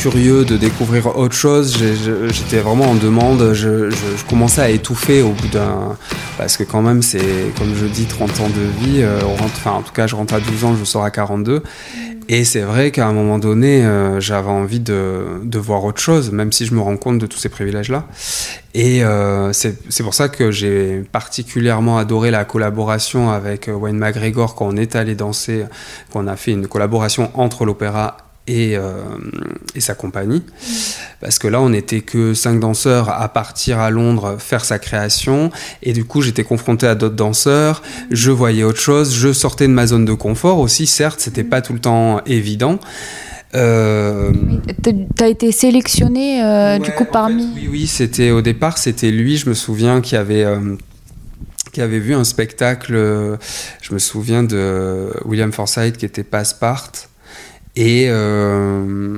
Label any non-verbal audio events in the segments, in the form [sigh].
curieux de découvrir autre chose. J'étais vraiment en demande. Je, commençais à étouffer au bout d'un. Parce que, quand même, c'est, comme je dis, 30 ans de vie. Euh, enfin, en tout cas, je rentre à 12 ans, je sors à 42. Et c'est vrai qu'à un moment donné, euh, j'avais envie de, de, voir autre chose, même si je me rends compte de tous ces privilèges-là. Et euh, c'est pour ça que j'ai particulièrement adoré la collaboration avec Wayne McGregor quand on est allé danser, qu'on a fait une collaboration entre l'opéra et, euh, et, sa compagnie. Parce que là, on n'était que cinq danseurs à partir à Londres faire sa création. Et du coup, j'étais confronté à d'autres danseurs. Je voyais autre chose. Je sortais de ma zone de confort aussi. Certes, c'était pas tout le temps évident. Euh... Tu as été sélectionné euh, du coup parmi. oui, oui, c'était au départ, c'était lui, je me souviens, qui avait. Euh, qui avait vu un spectacle, je me souviens de William Forsythe qui était Passpart, et euh,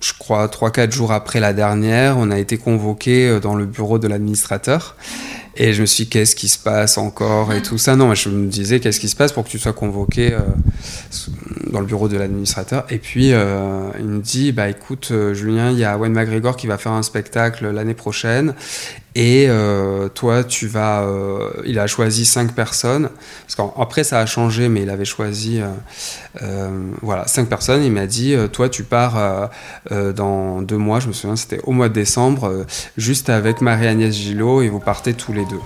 je crois 3-4 jours après la dernière, on a été convoqué euh, dans le bureau de l'administrateur. Et je me suis dit, qu'est-ce qui se passe encore et tout ça? Non, je me disais, qu'est-ce qui se passe pour que tu sois convoqué euh, dans le bureau de l'administrateur? Et puis, il me dit, bah écoute, Julien, il y a Wayne McGregor qui va faire un spectacle l'année prochaine. Et toi, tu vas. il a choisi cinq personnes. Parce qu'après, ça a changé, mais il avait choisi. voilà, cinq personnes. Il m'a dit, toi, tu pars dans deux mois. Je me souviens, c'était au mois de décembre, juste avec Marie-Agnès Gillot, et vous partez tous les deux.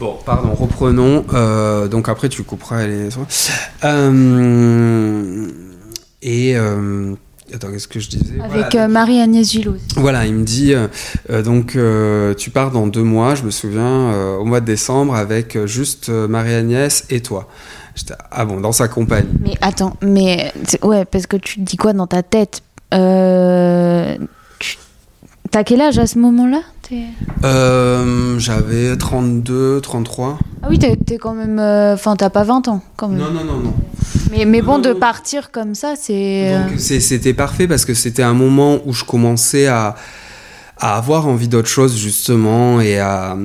Bon, pardon, reprenons. Euh, donc après, tu couperas les. Euh, et. Euh, attends, qu'est-ce que je disais Avec Marie-Agnès Gillot. Voilà, il me dit donc tu pars dans deux mois, je me souviens, au mois de décembre, avec juste Marie-Agnès et toi. ah bon, dans sa compagnie. Mais attends, mais ouais, parce que tu dis quoi dans ta tête? T'as quel âge à ce moment-là? Euh, J'avais 32, 33. Ah oui, t'es quand même. Euh, enfin, t'as pas 20 ans quand même. Non, non, non, non. Mais, mais bon, de partir comme ça, c'est. Euh, c'était parfait parce que c'était un moment où je commençais à, à avoir envie d'autre chose, justement, et à,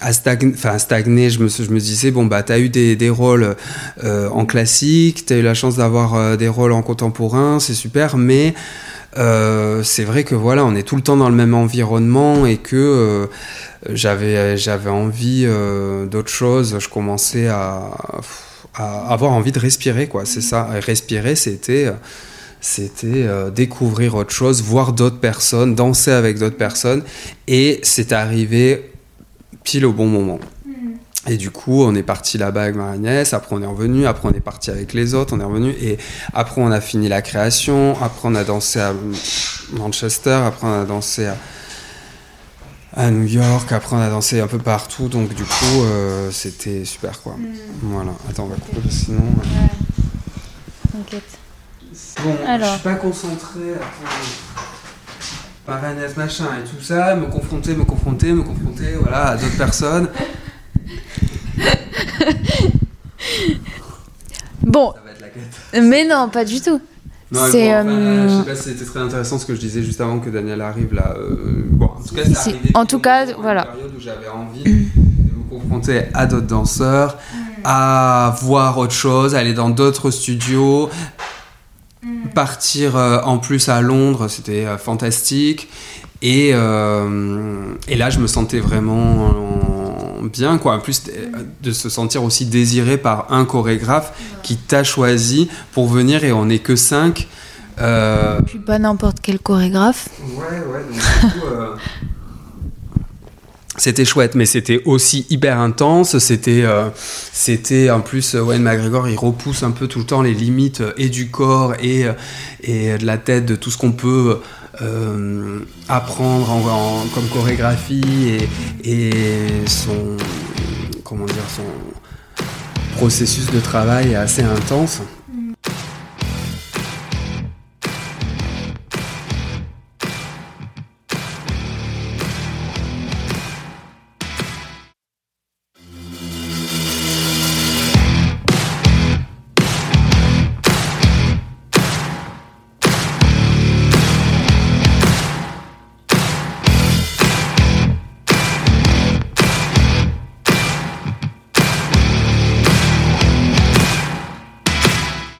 à, stagner, stagner. Je me, je me disais, bon, bah, t'as eu des, des rôles en classique, t'as eu la chance d'avoir des rôles en contemporain, c'est super, mais. Euh, c'est vrai que voilà, on est tout le temps dans le même environnement et que euh, j'avais j'avais envie euh, d'autre chose. Je commençais à, avoir envie de respirer, quoi. C'est ça. respirer, c'était c'était découvrir autre chose, voir d'autres personnes, danser avec d'autres personnes, et c'est arrivé pile au bon moment. Et du coup, on est parti là-bas avec ma Agnès, après on est revenu, après on est parti avec les autres, on est revenu, et après on a fini la création, après on a dansé à Manchester, après on a dansé à, à New York, après on a dansé un peu partout, donc du coup, euh, c'était super quoi. Mm. Voilà, attends, on va couper sinon. Ouais. T'inquiète. Bon, Alors. je suis pas concentré, par Agnès machin et tout ça, me confronter, me confronter, me confronter, voilà, à d'autres personnes. [laughs] bon. Mais non, pas du tout. C'est. Euh, je sais pas si c'était très intéressant ce que je disais juste avant que Daniel arrive là. Euh, bon, en tout cas, c'est En tout cas, voilà. Une période où j'avais envie de me confronter à d'autres danseurs, à voir autre chose, aller dans d'autres studios, partir euh, en plus à Londres, c'était fantastique. Et, et là, je me sentais vraiment bien, quoi. En plus de se sentir aussi désiré par un chorégraphe qui t'a choisi pour venir et on n'est que cinq. Euh... Puis pas n'importe quel chorégraphe. Ouais, ouais. Donc, du coup, euh, c'était chouette, mais c'était aussi hyper intense. C'était, euh, c'était en plus Wayne McGregor, il repousse un peu tout le temps les limites et du corps et, et de la tête, de tout ce qu'on peut euh, apprendre en, comme chorégraphie et, son comment dire son processus de travail est assez intense.